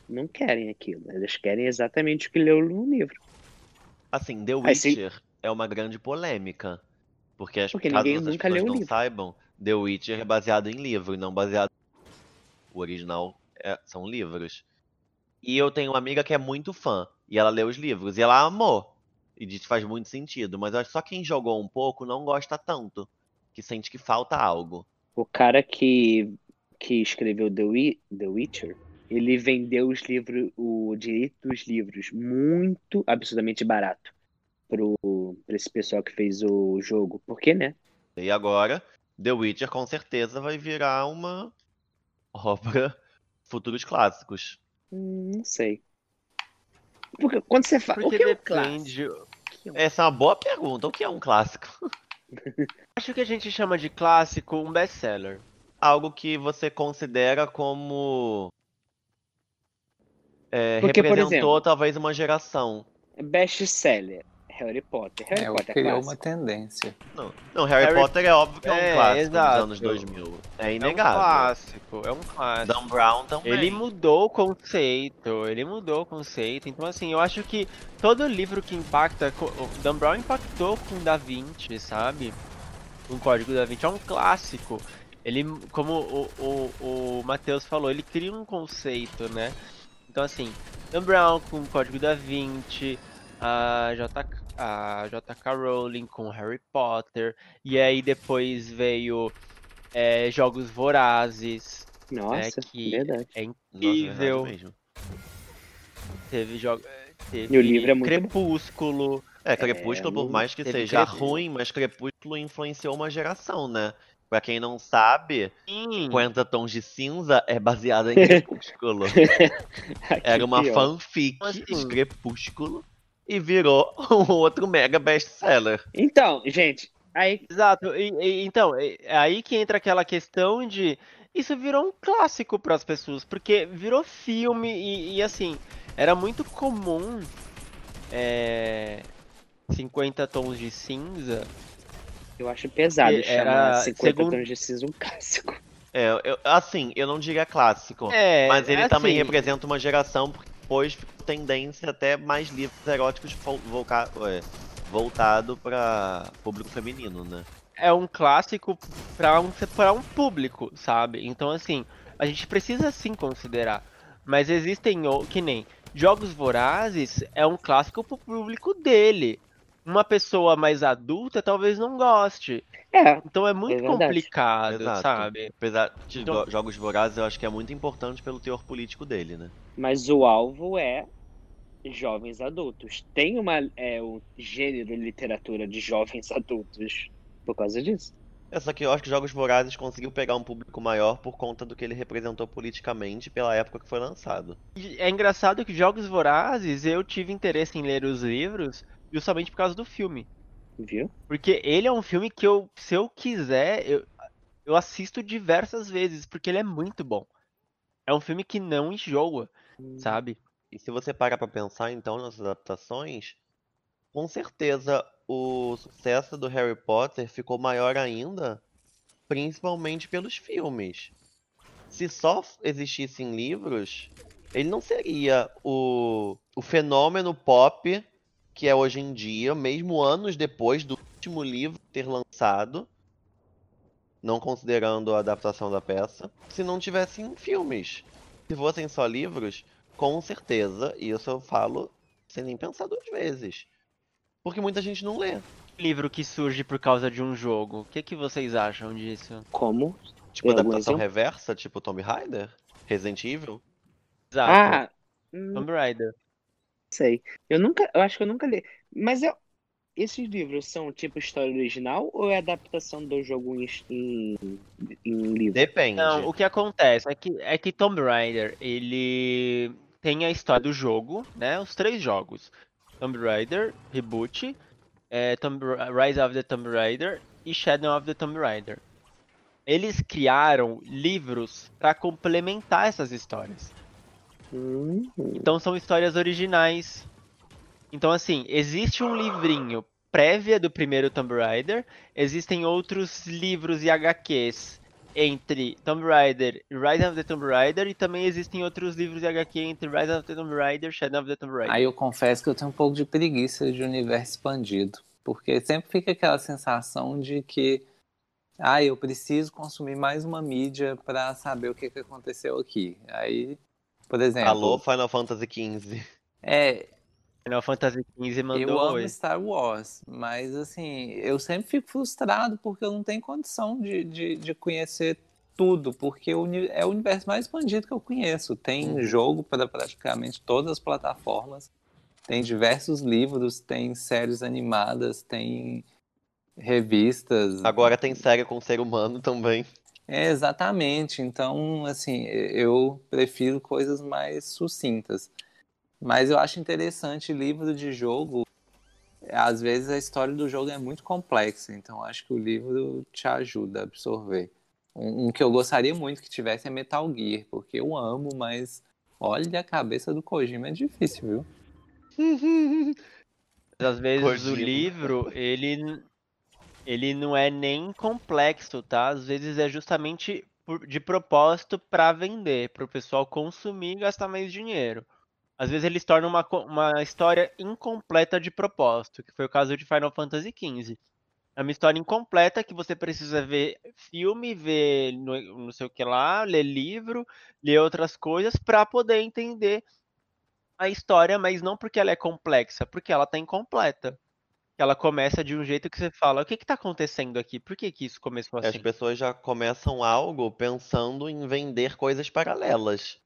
não querem aquilo. Elas querem exatamente o que leu no livro. Assim, The. Witcher é uma grande polêmica. Porque, as, Porque caso ninguém nunca pessoas leu o não livro. saibam, The Witcher é baseado em livro e não baseado. O original é- são livros. E eu tenho uma amiga que é muito fã. E ela leu os livros. E ela amou. E diz que faz muito sentido. Mas eu acho que só quem jogou um pouco não gosta tanto. Que sente que falta algo. O cara que, que escreveu The, Wi- The Witcher, ele vendeu os livros, o direito dos livros muito absurdamente barato pro, pra esse pessoal que fez o jogo. Por quê, né? E agora, The Witcher com certeza vai virar uma obra futuros clássicos. Hum, não sei. Porque quando você fala. O Porque que é depende. clássico? Que é um- Essa é uma boa pergunta. O que é um clássico? Acho que a gente chama de clássico um best-seller. Algo que você considera como. é, Porque, por representou exemplo- talvez uma geração. Best seller. Harry Potter. Harry É, Potter é criou clássico. uma tendência. Não, não Harry, Harry- Potter é óbvio que é um É, clássico exato. dos anos 2000. É É um inegável. clássico, é um clássico. Dan Brown também. Ele mudou o conceito, ele mudou o conceito. Então, assim, eu acho que todo livro que impacta. Dan Brown impactou com Da Vinci, sabe? Com o Código Da Vinci. É um clássico. Ele, como o, o, o Matheus falou, ele cria um conceito, né? Então, assim, Dan Brown com o Código Da Vinci, a J, a J.K. Rowling com Harry Potter, e aí depois veio é, Jogos Vorazes. Nossa, que- verdade. É Nossa, é verdade incrível. mesmo. Teve jogo. Teve E o livro é muito bom. Crepúsculo. É, Crepúsculo, por mais que seja Crepúsculo. ruim, mas Crepúsculo influenciou uma geração, né? Pra quem não sabe, Sim. 50 Tons de Cinza é baseada em Crepúsculo. Era uma Pior. fanfic Assim. de Crepúsculo e virou um outro mega best-seller. Então, gente, aí Exato. E- e- então, é é aí que entra aquela questão de. Isso virou um clássico para as pessoas, porque virou filme e, e, assim, era muito comum. É, 50 tons de cinza. eu acho pesado E chamar era 50 segundo- tons de cinza um clássico. É, eu- assim, eu não diria clássico, É, mas ele é também assim, representa uma geração, porque depois ficou tendência até mais livros eróticos voltado para público feminino, né? é um clássico para um, um público, sabe? Então, assim, a gente precisa sim considerar. Mas existem, que nem Jogos Vorazes é um clássico pro público dele. Uma pessoa mais adulta talvez não goste. É, Então é muito verdade. complicado, Exato. sabe? Apesar de Então- jo- Jogos Vorazes, eu acho que é muito importante pelo teor político dele, né? mas o alvo é jovens adultos. Tem uma, é, um gênero literatura de jovens adultos por causa disso. É, só que eu acho que Jogos Vorazes conseguiu pegar um público maior por conta do que ele representou politicamente pela época que foi lançado. É engraçado que Jogos Vorazes eu tive interesse em ler os livros justamente por causa do filme. Viu? Porque ele é um filme que eu, se eu quiser, eu, eu assisto diversas vezes, porque ele é muito bom. É um filme que não enjoa, sabe? E se você parar pra pensar, então, nas adaptações, com certeza o sucesso do Harry Potter ficou maior ainda, principalmente pelos filmes. Se só existissem livros, ele não seria o, o fenômeno pop que é hoje em dia, mesmo anos depois do último livro ter lançado, não considerando a adaptação da peça, se não tivessem filmes. Se fossem só livros, com certeza, e isso eu falo sem nem pensar duas vezes. Porque muita gente não lê. Livro que surge por causa de um jogo. O que, que vocês acham disso? Como? Tipo, Tem adaptação reversa, tipo Tomb Raider, Resident Evil. Exato. Ah, hum, Tomb Raider. Sei. Eu nunca, eu acho que eu nunca li. Mas eu, esses livros são tipo história original ou é adaptação do jogo em, em, em livro? Depende. Não, o que acontece é que, é que Tomb Raider, ele tem a história do jogo, né? Os três jogos. Tomb Raider, Reboot, é, Tomb Rise of the Tomb Raider e Shadow of the Tomb Raider. Eles criaram livros para complementar essas histórias. Hum, Então são histórias originais. Então assim, existe um livrinho prévia do primeiro Tomb Raider, existem outros livros e HQs entre Tomb Raider e Rise of the Tomb Raider, e também existem outros livros de HQ entre Rise of the Tomb Raider e Shadow of the Tomb Raider. Aí eu confesso que eu tenho um pouco de preguiça de universo expandido. Porque sempre fica aquela sensação de que ah, eu preciso consumir mais uma mídia para saber o que, que aconteceu aqui. Aí, por exemplo. Alô, Final Fantasy XV. É, Final Fantasy XV mandou eu amo oi. Star Wars, mas assim, eu sempre fico frustrado porque eu não tenho condição de, de, de conhecer tudo, porque é o universo mais expandido que eu conheço. Tem Uhum. jogo para praticamente todas as plataformas, tem diversos livros, tem séries animadas, tem revistas. Agora tem série com ser humano também. É, exatamente. Então, assim, eu prefiro coisas mais sucintas. Mas eu acho interessante livro de jogo. Às vezes a história do jogo é muito complexa, então acho que o livro te ajuda a absorver. Um, um que eu gostaria muito que tivesse é Metal Gear, porque eu amo, mas olha a cabeça do Kojima é difícil, viu? Às vezes o Kojima. livro, ele, ele não é nem complexo, tá? Às vezes é justamente de propósito para vender, para o pessoal consumir e gastar mais dinheiro. Às vezes eles tornam uma, uma história incompleta de propósito, que foi o caso de Final Fantasy XV. É uma história incompleta que você precisa ver filme, ver não sei o que lá, ler livro, ler outras coisas para poder entender a história, mas não porque ela é complexa, porque ela tá incompleta. Ela começa de um jeito que você fala, o que que tá acontecendo aqui? Por que que isso começou As assim? pessoas já começam algo pensando em vender coisas paralelas.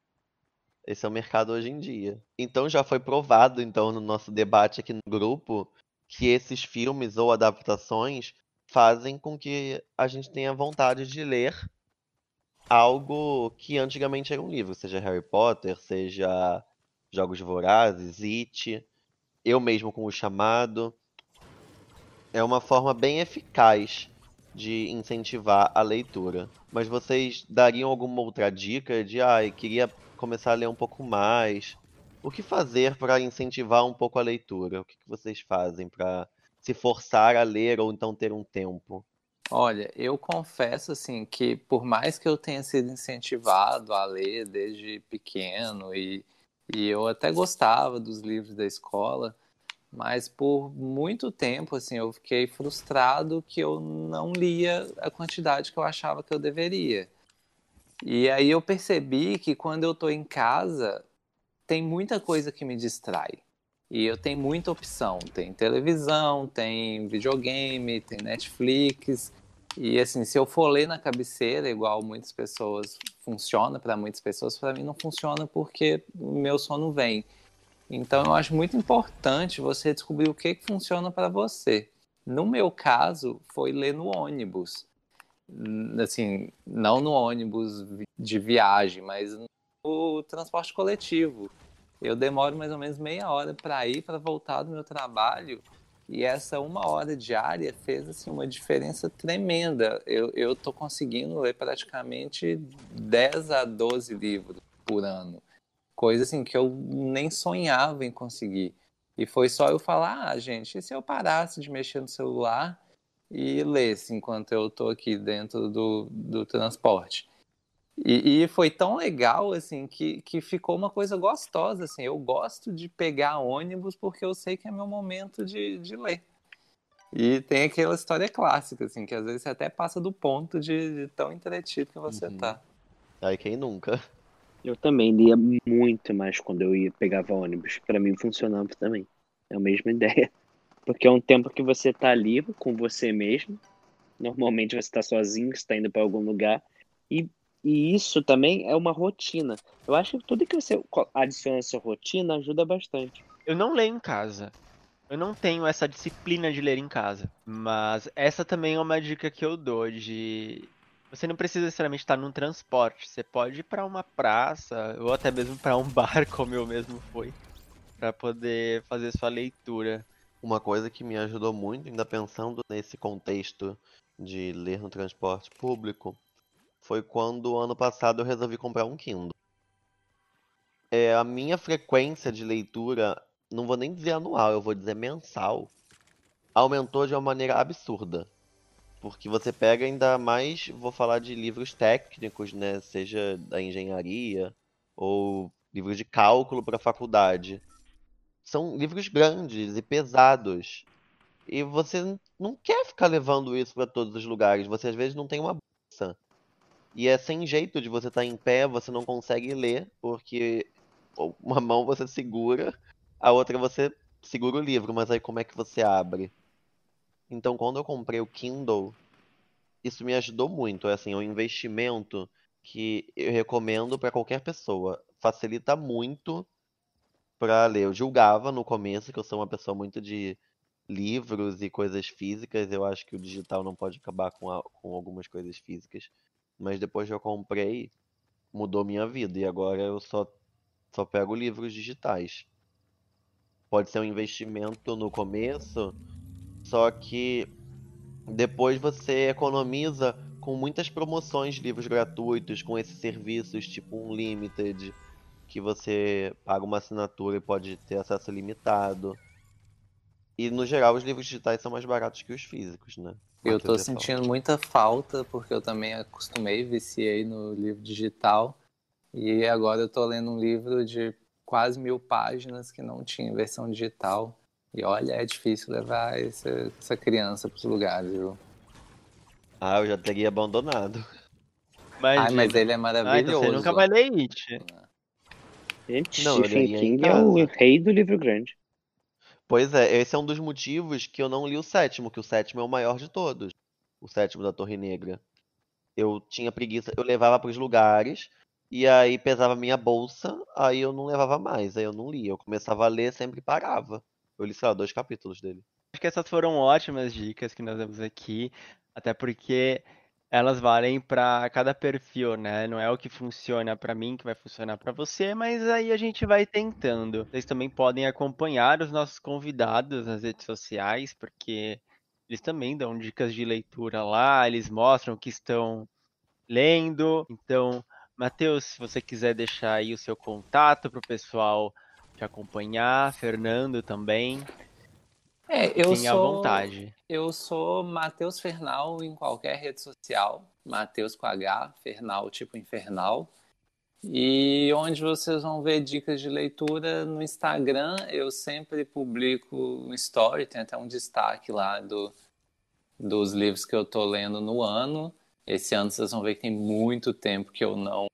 Esse é o mercado hoje em dia. Então já foi provado, então, no nosso debate aqui no grupo, que esses filmes ou adaptações fazem com que a gente tenha vontade de ler algo que antigamente era um livro, seja Harry Potter, seja Jogos Vorazes, It, eu mesmo com o Chamado. É uma forma bem eficaz de incentivar a leitura. Mas vocês dariam alguma outra dica de, ai, queria começar a ler um pouco mais? O que fazer para incentivar um pouco a leitura? O que que vocês fazem para se forçar a ler ou então ter um tempo? Olha, eu confesso assim que por mais que eu tenha sido incentivado a ler desde pequeno e, e eu até gostava dos livros da escola, mas por muito tempo assim eu fiquei frustrado que eu não lia a quantidade que eu achava que eu deveria. E aí eu percebi que quando eu estou em casa tem muita coisa que me distrai. E eu tenho muita opção. Tem televisão, tem videogame, tem Netflix. E assim, se eu for ler na cabeceira, igual muitas pessoas funciona para muitas pessoas, para mim não funciona porque o meu sono vem. Então eu acho muito importante você descobrir o que, que funciona para você. No meu caso, foi ler no ônibus. Assim, não no ônibus de viagem, mas no transporte coletivo. Eu demoro mais ou menos meia hora para ir, para voltar do meu trabalho. E essa uma hora diária fez assim, uma diferença tremenda. Eu, tô conseguindo ler praticamente 10 a 12 livros por ano. Coisa assim que eu nem sonhava em conseguir. E foi só eu falar, ah, gente, e se eu parasse de mexer no celular e lesse enquanto eu tô aqui dentro do, do transporte? E, e foi tão legal, assim, que, que ficou uma coisa gostosa, assim. Eu gosto de pegar ônibus porque eu sei que é meu momento de, de ler. E tem aquela história clássica, assim, que às vezes você até passa do ponto de, de tão entretido que você Uhum. tá. Aí quem nunca? Eu também lia muito mais quando eu ia pegava ônibus. Pra mim funcionava também. É a mesma ideia. Porque é um tempo que você tá ali com você mesmo. Normalmente você tá sozinho, você tá indo pra algum lugar. E, e isso também é uma rotina. Eu acho que tudo que você adiciona à sua rotina ajuda bastante. Eu não leio em casa. Eu não tenho essa disciplina de ler em casa. Mas essa também é uma dica que eu dou de você não precisa necessariamente estar num transporte. Você pode ir para uma praça ou até mesmo para um bar, como eu mesmo fui, para poder fazer sua leitura. Uma coisa que me ajudou muito, ainda pensando nesse contexto de ler no transporte público, foi quando ano passado eu resolvi comprar um Kindle. É, a minha frequência de leitura, não vou nem dizer anual, eu vou dizer mensal, aumentou de uma maneira absurda. Porque você pega ainda mais, vou falar de livros técnicos, né? Seja da engenharia ou livros de cálculo para faculdade. São livros grandes e pesados. E você não quer ficar levando isso para todos os lugares. Você às vezes não tem uma bolsa. E é sem jeito de você estar em pé, você não consegue ler, porque uma mão você segura, a outra você segura o livro, mas aí como é que você abre? Então, quando eu comprei o Kindle, isso me ajudou muito. É assim, é um investimento que eu recomendo para qualquer pessoa. Facilita muito para ler. Eu julgava no começo que eu sou uma pessoa muito de livros e coisas físicas. Eu acho que o digital não pode acabar com, a, com algumas coisas físicas. Mas depois que eu comprei, mudou minha vida. E agora eu só, só pego livros digitais. Pode ser um investimento no começo só que depois você economiza com muitas promoções de livros gratuitos, com esses serviços tipo Unlimited, que você paga uma assinatura e pode ter acesso limitado. E no geral os livros digitais são mais baratos que os físicos, né? Eu tô sentindo muita falta, porque eu também acostumei, viciei no livro digital. E agora eu tô lendo um livro de quase mil páginas que não tinha versão digital. E olha, é difícil levar essa, essa criança para os lugares, viu? Ah, eu já teria abandonado. Mas, Ai, mas ele é maravilhoso. Ai, você nunca vai ler It. Gente, não, Stephen King é o rei do livro grande. Pois é, esse é um dos motivos que eu não li o sétimo, que o sétimo é o maior de todos. O sétimo da Torre Negra. Eu tinha preguiça, eu levava para os lugares, e aí pesava minha bolsa, aí eu não levava mais, aí eu não lia. Eu começava a ler, sempre parava. Eu li, sei lá, dois capítulos dele. Acho que essas foram ótimas dicas que nós demos aqui, até porque elas valem para cada perfil, né? Não é o que funciona para mim que vai funcionar para você, mas aí a gente vai tentando. Vocês também podem acompanhar os nossos convidados nas redes sociais, porque eles também dão dicas de leitura lá, eles mostram o que estão lendo. Então, Matheus, se você quiser deixar aí o seu contato para o pessoal te acompanhar, Fernando também. É, eu Fiquem sou. à vontade. Eu sou Matheus Fernal em qualquer rede social. Matheus com H, Fernal tipo infernal. E onde vocês vão ver dicas de leitura no Instagram, eu sempre publico um story, tem até um destaque lá do, dos livros que eu tô lendo no ano. Esse ano vocês vão ver que tem muito tempo que eu não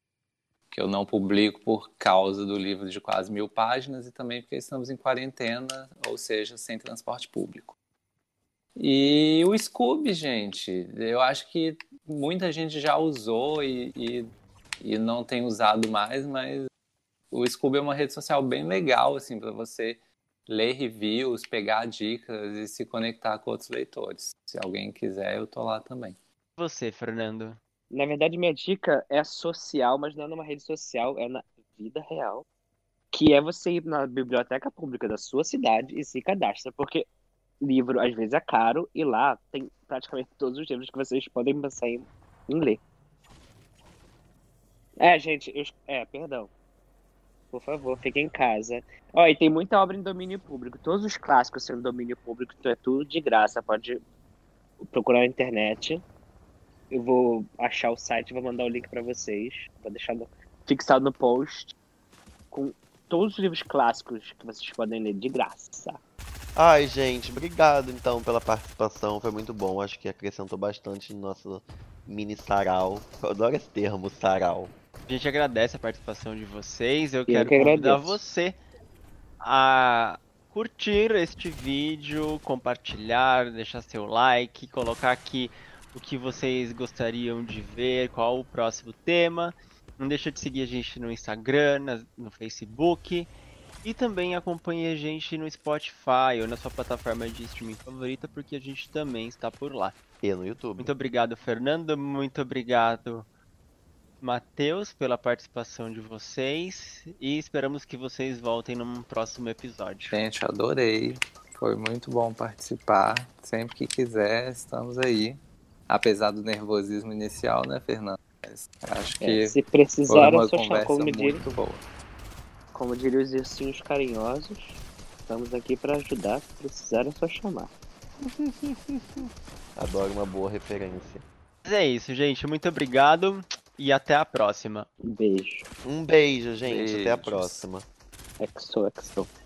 que eu não publico por causa do livro de quase mil páginas e também porque estamos em quarentena, ou seja, sem transporte público. E o Scooby, gente, eu acho que muita gente já usou e, e, e não tem usado mais, mas o Scooby é uma rede social bem legal, assim, para você ler reviews, pegar dicas e se conectar com outros leitores. Se alguém quiser, eu tô lá também. Você, Fernando? Na verdade, minha dica é social, mas não é numa rede social, é na vida real. Que é você ir na biblioteca pública da sua cidade e se cadastra. Porque livro, às vezes, é caro e lá tem praticamente todos os livros que vocês podem pensar em, em ler. É, gente, eu, é, perdão. Por favor, fiquem em casa. Ó, e tem muita obra em domínio público. Todos os clássicos são em domínio público, então é tudo de graça. Pode procurar na internet. Eu vou achar o site e vou mandar o link para vocês. Vou deixar no, fixado no post. Com todos os livros clássicos que vocês podem ler de graça. Ai, gente, obrigado então pela participação. Foi muito bom. Acho que acrescentou bastante no nosso mini sarau. Eu adoro esse termo, sarau. A gente agradece a participação de vocês. Eu, Eu quero que convidar você a curtir este vídeo, compartilhar, deixar seu like, colocar aqui o que vocês gostariam de ver, qual o próximo tema. Não deixa de seguir a gente no Instagram, no Facebook. E também acompanhe a gente no Spotify ou na sua plataforma de streaming favorita, porque a gente também está por lá. E no YouTube. Muito obrigado, Fernando. Muito obrigado, Matheus, pela participação de vocês. E esperamos que vocês voltem num próximo episódio. Gente, adorei. Foi muito bom participar. Sempre que quiser, estamos aí apesar do nervosismo inicial, né, Fernando? Mas acho é, que é, se precisar foi uma conversa como muito diria, boa. Como diriam os ursinhos carinhosos, estamos aqui para ajudar. Se precisar é só chamar. Adoro uma boa referência. Mas é isso, gente. Muito obrigado e até a próxima. Um beijo. Um beijo, gente. Até a Beijos. próxima. Exo, exo.